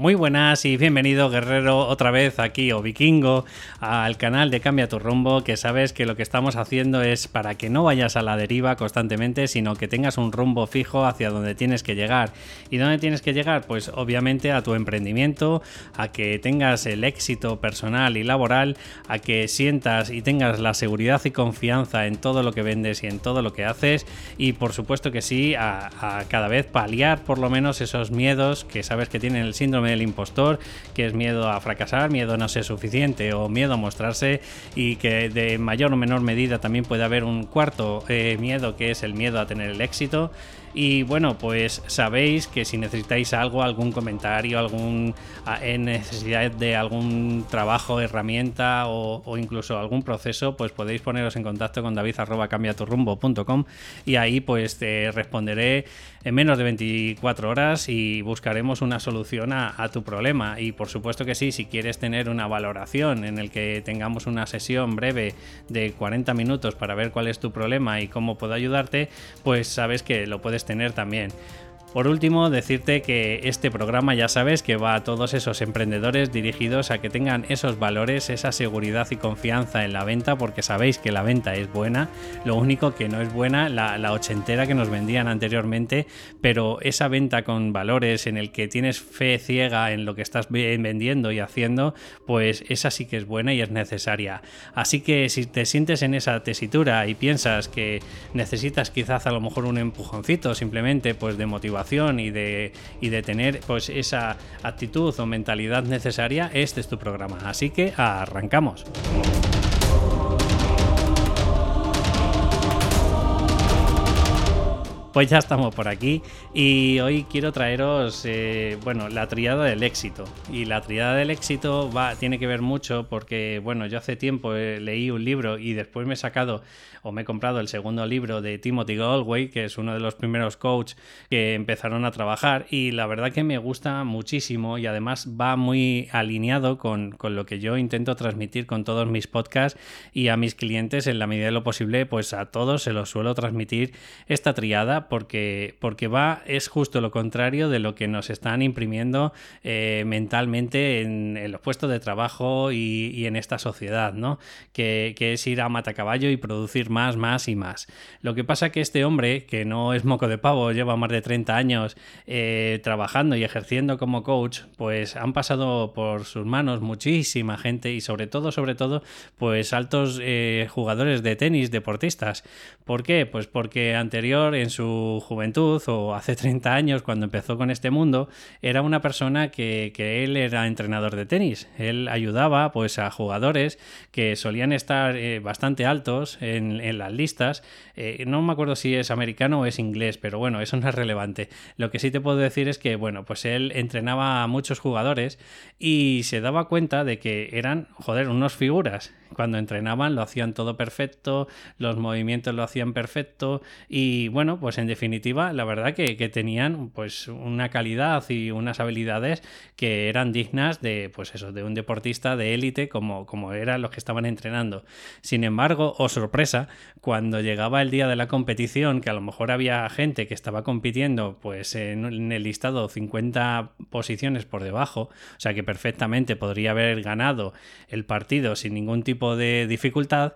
Muy buenas y bienvenido guerrero otra vez aquí o vikingo al canal de Cambia tu rumbo que sabes que lo que estamos haciendo es para que no vayas a la deriva constantemente sino que tengas un rumbo fijo hacia donde tienes que llegar. ¿Y dónde tienes que llegar? Pues obviamente a tu emprendimiento, a que tengas el éxito personal y laboral, a que sientas y tengas la seguridad y confianza en todo lo que vendes y en todo lo que haces y por supuesto que sí a, a cada vez paliar por lo menos esos miedos que sabes que tienen el síndrome el impostor, que es miedo a fracasar, miedo a no ser suficiente o miedo a mostrarse y que de mayor o menor medida también puede haber un cuarto eh, miedo que es el miedo a tener el éxito y bueno, pues sabéis que si necesitáis algo, algún comentario, algún en necesidad de algún trabajo, herramienta o, incluso algún proceso, pues podéis poneros en contacto con david y ahí pues te responderé en menos de 24 horas y buscaremos una solución a, a tu problema. Y por supuesto que sí, si quieres tener una valoración en el que tengamos una sesión breve de 40 minutos para ver cuál es tu problema y cómo puedo ayudarte, pues sabes que lo puedes tener también. Por último, decirte que este programa ya sabes que va a todos esos emprendedores dirigidos a que tengan esos valores, esa seguridad y confianza en la venta, porque sabéis que la venta es buena, lo único que no es buena la, ochentera que nos vendían anteriormente, pero esa venta con valores en el que tienes fe ciega en lo que estás vendiendo y haciendo, pues esa sí que es buena y es necesaria. Así que si te sientes en esa tesitura y piensas que necesitas quizás a lo mejor un empujoncito simplemente pues de motivación, y de, y de tener pues esa actitud o mentalidad necesaria, este es tu programa. Así que arrancamos. Pues ya estamos por aquí y hoy quiero traeros, eh, bueno, la triada del éxito. Y la triada del éxito va, tiene que ver mucho porque, bueno, yo hace tiempo eh, leí un libro y después me he sacado o me he comprado el segundo libro de Timothy Galway, que es uno de los primeros coaches que empezaron a trabajar y la verdad que me gusta muchísimo y además va muy alineado con, con lo que yo intento transmitir con todos mis podcasts y a mis clientes en la medida de lo posible, pues a todos se los suelo transmitir esta triada porque, porque va, es justo lo contrario de lo que nos están imprimiendo eh, mentalmente en, los puestos de trabajo y, en esta sociedad, ¿no? Que, es ir a matacaballo y producir más, más y más. Lo que pasa que este hombre, que no es moco de pavo, lleva más de 30 años eh, trabajando y ejerciendo como coach, pues han pasado por sus manos muchísima gente y sobre todo, sobre todo, pues altos eh, jugadores de tenis, deportistas. ¿Por qué? Pues porque anterior en su juventud o hace 30 años cuando empezó con este mundo, era una persona que, él era entrenador de tenis. Él ayudaba pues a jugadores que solían estar eh, bastante altos en, las listas. Eh, no me acuerdo si es americano o es inglés, pero bueno, eso no es relevante. Lo que sí te puedo decir es que, bueno, pues él entrenaba a muchos jugadores y se daba cuenta de que eran, joder, unos figuras. Cuando entrenaban lo hacían todo perfecto, los movimientos lo hacían perfecto y bueno, pues en definitiva, la verdad que, tenían pues una calidad y unas habilidades que eran dignas de, pues eso, de un deportista de élite como, como eran los que estaban entrenando. Sin embargo, o oh sorpresa, cuando llegaba el día de la competición, que a lo mejor había gente que estaba compitiendo pues en el listado 50 posiciones por debajo, o sea que perfectamente podría haber ganado el partido sin ningún tipo de dificultad,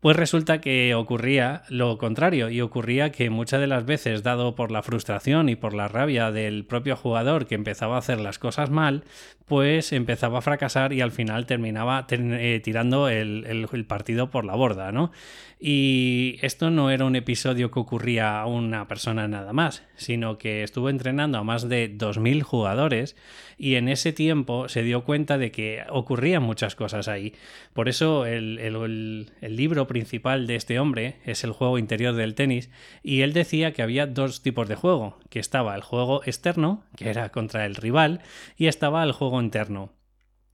pues resulta que ocurría lo contrario y ocurría que muchas de las veces, dado por la frustración y por la rabia del propio jugador que empezaba a hacer las cosas mal, pues empezaba a fracasar y al final terminaba eh, tirando el, partido por la borda, ¿no? Y esto no era un episodio que ocurría a una persona nada más, sino que estuvo entrenando a más de 2.000 jugadores y en ese tiempo se dio cuenta de que ocurrían muchas cosas ahí. Por eso el, el libro principal de este hombre es el juego interior del tenis y él decía que había dos tipos de juego, que estaba el juego externo, que era contra el rival, y estaba el juego interno.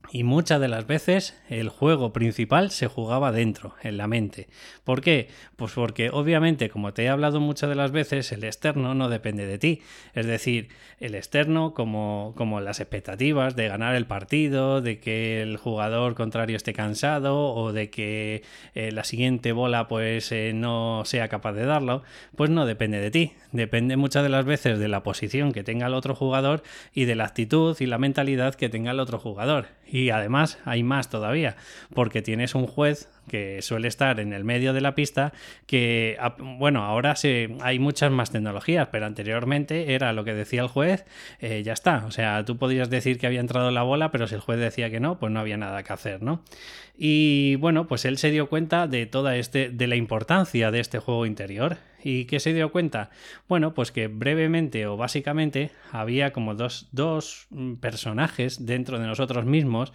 Y muchas de las veces el juego principal se jugaba dentro, en la mente. ¿Por qué? Pues porque obviamente, como te he hablado muchas de las veces, el externo no depende de ti. Es decir, el externo como, como las expectativas de ganar el partido, de que el jugador contrario esté cansado o de que eh, la siguiente bola pues eh, no sea capaz de darlo, pues no depende de ti. Depende muchas de las veces de la posición que tenga el otro jugador y de la actitud y la mentalidad que tenga el otro jugador. Además hay más todavía, porque tienes un juez que suele estar en el medio de la pista, que, bueno, ahora hay muchas más tecnologías, pero anteriormente era lo que decía el juez, eh, ya está. O sea, tú podías decir que había entrado la bola, pero si el juez decía que no, pues no había nada que hacer, ¿no? Y bueno, pues él se dio cuenta de toda este, de la importancia de este juego interior. ¿Y qué se dio cuenta? Bueno, pues que brevemente o básicamente había como dos, dos mm, personajes dentro de nosotros mismos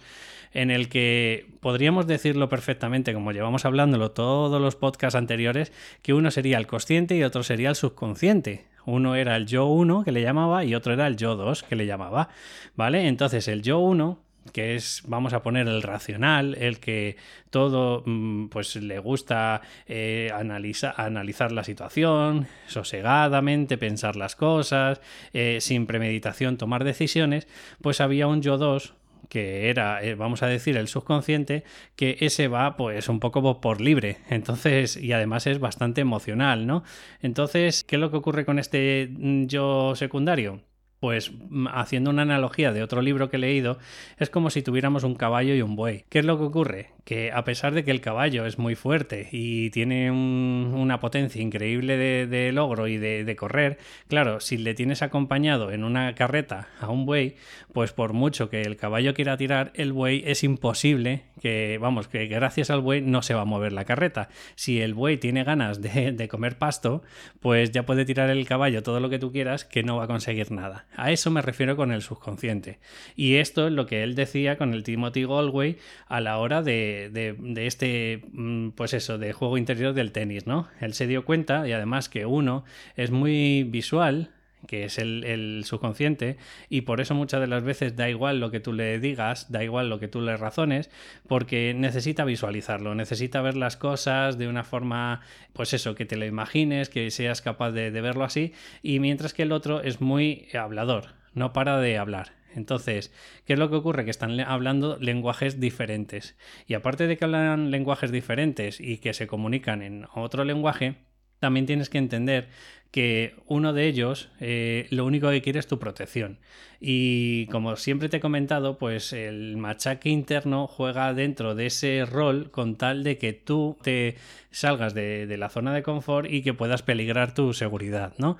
en el que podríamos decirlo perfectamente, como llevamos hablándolo todos los podcasts anteriores, que uno sería el consciente y otro sería el subconsciente. Uno era el yo 1 que le llamaba y otro era el yo 2 que le llamaba. ¿Vale? Entonces el yo 1 que es, vamos a poner, el racional, el que todo mm, pues le gusta eh, analizar la situación, sosegadamente pensar las cosas, eh, sin premeditación tomar decisiones, pues había un yo 2 que era, eh, vamos a decir, el subconsciente, que ese va pues un poco por libre. Entonces, y además es bastante emocional, ¿no? Entonces, ¿qué es lo que ocurre con este mm, yo secundario? Pues mm, haciendo una analogía de otro libro que he leído, es como si tuviéramos un caballo y un buey. ¿Qué es lo que ocurre? Que a pesar de que el caballo es muy fuerte y tiene una potencia increíble de, logro y de, correr, claro, si le tienes acompañado en una carreta a un buey, pues por mucho que el caballo quiera tirar, el buey es imposible que, vamos, que gracias al buey no se va a mover la carreta. Si el buey tiene ganas de, de comer pasto, pues ya puede tirar el caballo todo lo que tú quieras que no va a conseguir nada. A eso me refiero con el subconsciente. Y esto es lo que él decía con el Timothy Galway a la hora de, de, este, mm, pues eso, de juego interior del tenis, ¿no? Él se dio cuenta, y además que uno es muy visual, que es el, subconsciente, y por eso muchas de las veces da igual lo que tú le digas, da igual lo que tú le razones, porque necesita visualizarlo, necesita ver las cosas de una forma, pues eso, que te lo imagines, que seas capaz de, de verlo así, y mientras que el otro es muy hablador, no para de hablar. Entonces, ¿qué es lo que ocurre? Que están hablando lenguajes diferentes. Y aparte de que hablan lenguajes diferentes y que se comunican en otro lenguaje, también tienes que entender que uno de ellos eh, lo único que quiere es tu protección. Y como siempre te he comentado, pues el machaque interno juega dentro de ese rol con tal de que tú te salgas de, de la zona de confort y que puedas peligrar tu seguridad, ¿no?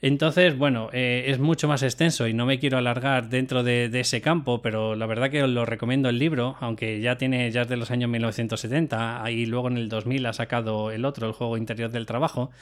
Entonces, bueno, eh, es mucho más extenso y no me quiero alargar dentro de, ese campo, pero la verdad que os lo recomiendo el libro, aunque ya tiene, ya es de los años 1970 y luego en el 2000 ha sacado el otro, el juego interior del trabajo,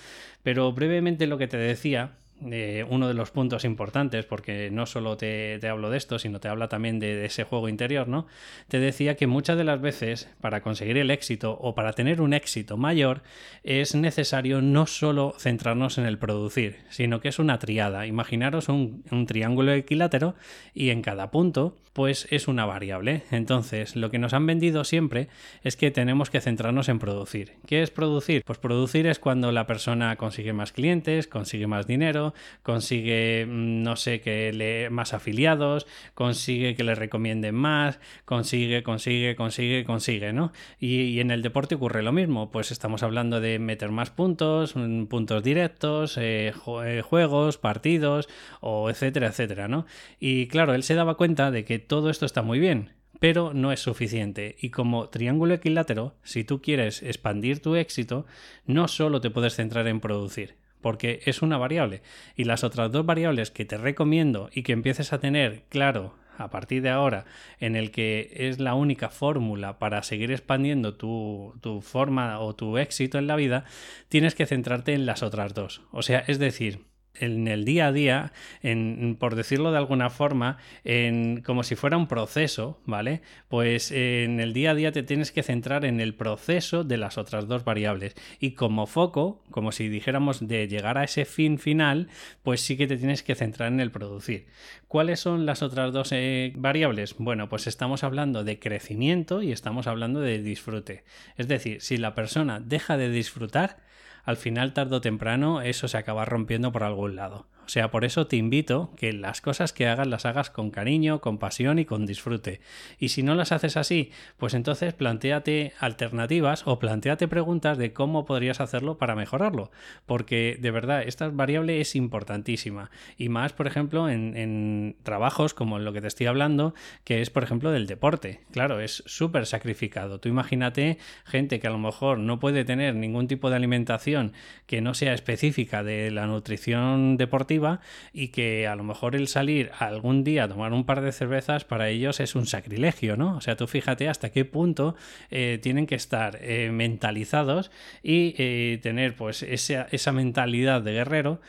pero brevemente lo que te decía uno de los puntos importantes, porque no solo te, hablo de esto, sino te habla también de, ese juego interior, ¿no? Te decía que muchas de las veces, para conseguir el éxito o para tener un éxito mayor, es necesario no solo centrarnos en el producir, sino que es una triada. Imaginaros un, un triángulo equilátero y en cada punto, pues es una variable. Entonces, lo que nos han vendido siempre es que tenemos que centrarnos en producir. ¿Qué es producir? Pues producir es cuando la persona consigue más clientes, consigue más dinero, consigue, mm, no sé, que le más afiliados, consigue que le recomienden más, consigue, consigue, consigue, consigue, ¿no? Y, en el deporte ocurre lo mismo, pues estamos hablando de meter más puntos, mm, puntos directos, eh, eh, juegos, partidos, o etcétera, etcétera, ¿no? Y claro, él se daba cuenta de que todo esto está muy bien, pero no es suficiente. Y como triángulo equilátero, si tú quieres expandir tu éxito, no solo te puedes centrar en producir, porque es una variable. Y las otras dos variables que te recomiendo y que empieces a tener claro a partir de ahora, en el que es la única fórmula para seguir expandiendo tu, tu, forma o tu éxito en la vida, tienes que centrarte en las otras dos. O sea, es decir, en el día a día, en, por decirlo de alguna forma, en, como si fuera un proceso, ¿vale? Pues en el día a día te tienes que centrar en el proceso de las otras dos variables. Y como foco, como si dijéramos de llegar a ese fin final, pues sí que te tienes que centrar en el producir. ¿Cuáles son las otras dos eh, variables? Bueno, pues estamos hablando de crecimiento y estamos hablando de disfrute. Es decir, si la persona deja de disfrutar, al final, tarde o temprano, eso se acaba rompiendo por algún lado. O sea, por eso te invito que las cosas que hagas las hagas con cariño, con pasión y con disfrute. Y si no las haces así, pues entonces planteate alternativas o planteate preguntas de cómo podrías hacerlo para mejorarlo. Porque de verdad, esta variable es importantísima. Y más, por ejemplo, en, en trabajos como en lo que te estoy hablando, que es, por ejemplo, del deporte. Claro, es súper sacrificado. Tú imagínate gente que a lo mejor no puede tener ningún tipo de alimentación que no sea específica de la nutrición deportiva y que a lo mejor el salir algún día a tomar un par de cervezas para ellos es un sacrilegio, ¿no? O sea, tú fíjate hasta qué punto eh, tienen que estar eh, mentalizados y eh, tener pues esa, esa, mentalidad de guerrero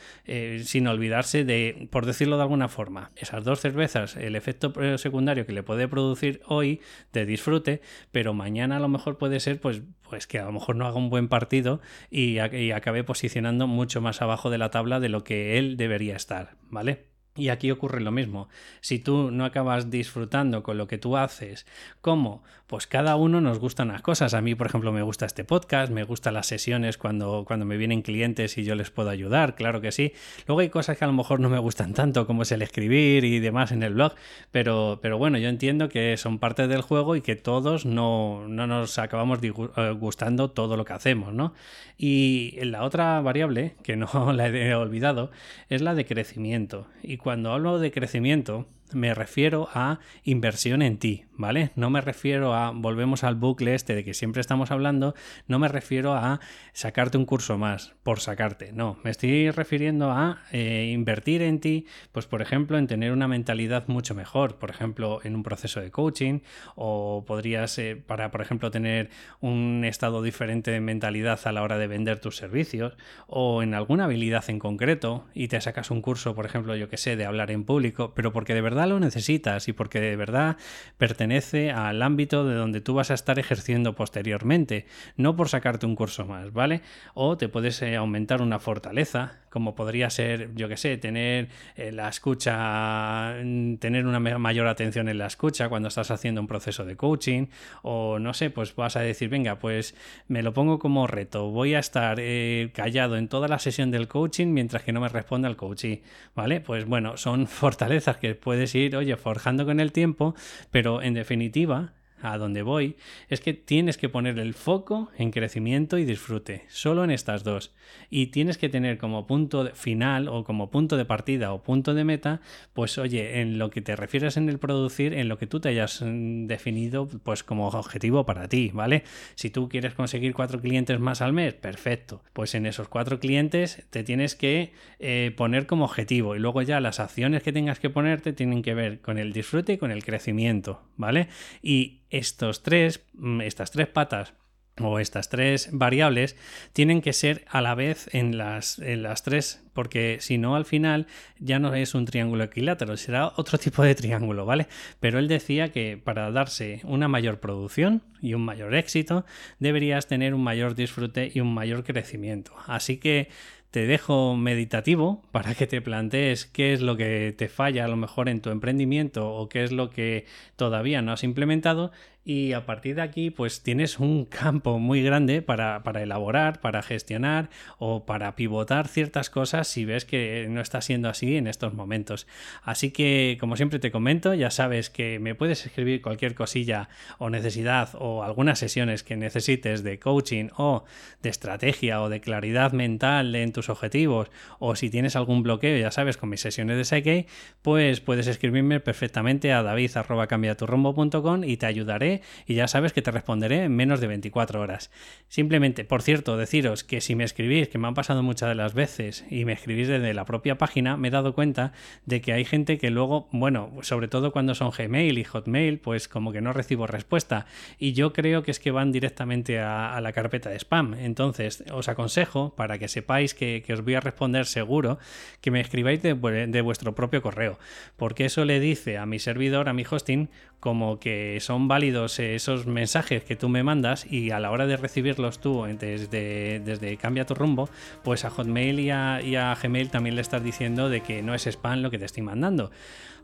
sin olvidarse de, por decirlo de alguna forma, esas dos cervezas, el efecto secundario que le puede producir hoy de disfrute, pero mañana a lo mejor puede ser pues, pues que a lo mejor no haga un buen partido y, y acabe posicionando mucho más abajo de la tabla de lo que él debe estar, ¿vale? Y aquí ocurre lo mismo. Si tú no acabas disfrutando con lo que tú haces, ¿cómo? Pues cada uno nos gustan las cosas. A mí, por ejemplo, me gusta este podcast, me gustan las sesiones cuando, cuando me vienen clientes y yo les puedo ayudar, claro que sí. Luego hay cosas que a lo mejor no me gustan tanto, como es el escribir y demás en el blog, pero, pero bueno, yo entiendo que son parte del juego y que todos no, no nos acabamos eh, gustando todo lo que hacemos, ¿no? Y la otra variable, que no la he olvidado, es la de crecimiento. Y cuando hablo de crecimiento, me refiero a inversión en ti, ¿vale? No me refiero a, volvemos al bucle este de que siempre estamos hablando, no me refiero a sacarte un curso más por sacarte, no, me estoy refiriendo a eh, invertir en ti, pues por ejemplo, en tener una mentalidad mucho mejor, por ejemplo, en un proceso de coaching, o podrías, eh, para, por ejemplo, tener un estado diferente de mentalidad a la hora de vender tus servicios, o en alguna habilidad en concreto, y te sacas un curso, por ejemplo, yo que sé, de hablar en público, pero porque de verdad lo necesitas y porque de verdad pertenece al ámbito de donde tú vas a estar ejerciendo posteriormente, no por sacarte un curso más, ¿vale? O te puedes eh, aumentar una fortaleza, como podría ser, yo que sé, tener eh, la escucha, mm, tener una mayor atención en la escucha cuando estás haciendo un proceso de coaching, o no sé, pues vas a decir, venga, pues me lo pongo como reto, voy a estar eh, callado en toda la sesión del coaching mientras que no me responda el coaching, ¿vale? Pues bueno, son fortalezas que puedes ir, oye, forjando con el tiempo, pero en definitiva, a donde voy es que tienes que poner el foco en crecimiento y disfrute, solo en estas dos. Y tienes que tener como punto final o como punto de partida o punto de meta, pues oye, en lo que te refieres en el producir, en lo que tú te hayas mm, definido pues como objetivo para ti, ¿vale? Si tú quieres conseguir cuatro clientes más al mes, perfecto. Pues en esos cuatro clientes te tienes que eh, poner como objetivo y luego ya las acciones que tengas que ponerte tienen que ver con el disfrute y con el crecimiento, ¿vale? Y estos tres, mm, estas tres patas o estas tres variables tienen que ser a la vez en las, en las tres, porque si no al final ya no es un triángulo equilátero, será otro tipo de triángulo, ¿vale? Pero él decía que para darse una mayor producción y un mayor éxito deberías tener un mayor disfrute y un mayor crecimiento. Así que te dejo meditativo para que te plantees qué es lo que te falla a lo mejor en tu emprendimiento o qué es lo que todavía no has implementado y a partir de aquí pues tienes un campo muy grande para, elaborar, para gestionar o para pivotar ciertas cosas si ves que no está siendo así en estos momentos. Así que como siempre te comento, ya sabes que me puedes escribir cualquier cosilla o necesidad o algunas sesiones que necesites de coaching o de estrategia o de claridad mental en tus objetivos o si tienes algún bloqueo, ya sabes, con mis sesiones de Psyche, pues puedes escribirme perfectamente a david.cambiaturrombo.com y te ayudaré y ya sabes que te responderé en menos de 24 horas. Simplemente, por cierto, deciros que si me escribís, que me han pasado muchas de las veces, y me escribís desde la propia página, me he dado cuenta de que hay gente que luego, bueno, sobre todo cuando son Gmail y Hotmail, pues como que no recibo respuesta. Y yo creo que es que van directamente a, la carpeta de spam. Entonces, os aconsejo, para que sepáis que que, os voy a responder seguro que me escribáis de, de vuestro propio correo, porque eso le dice a mi servidor, a mi hosting, como que son válidos esos mensajes que tú me mandas y a la hora de recibirlos tú desde, desde Cambia tu rumbo, pues a Hotmail y a, y a Gmail también le estás diciendo de que no es spam lo que te estoy mandando.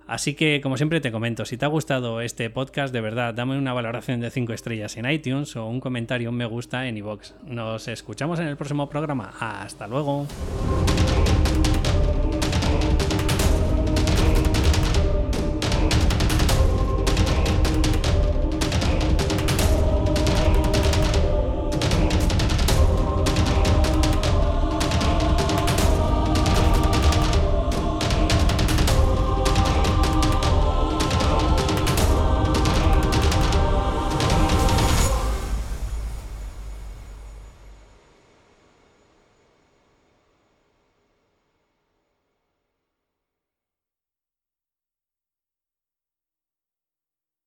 Así que, como siempre te comento, si te ha gustado este podcast, de verdad, dame una valoración de 5 estrellas en iTunes o un comentario, un me gusta en iVoox. Nos escuchamos en el próximo programa. Hasta luego.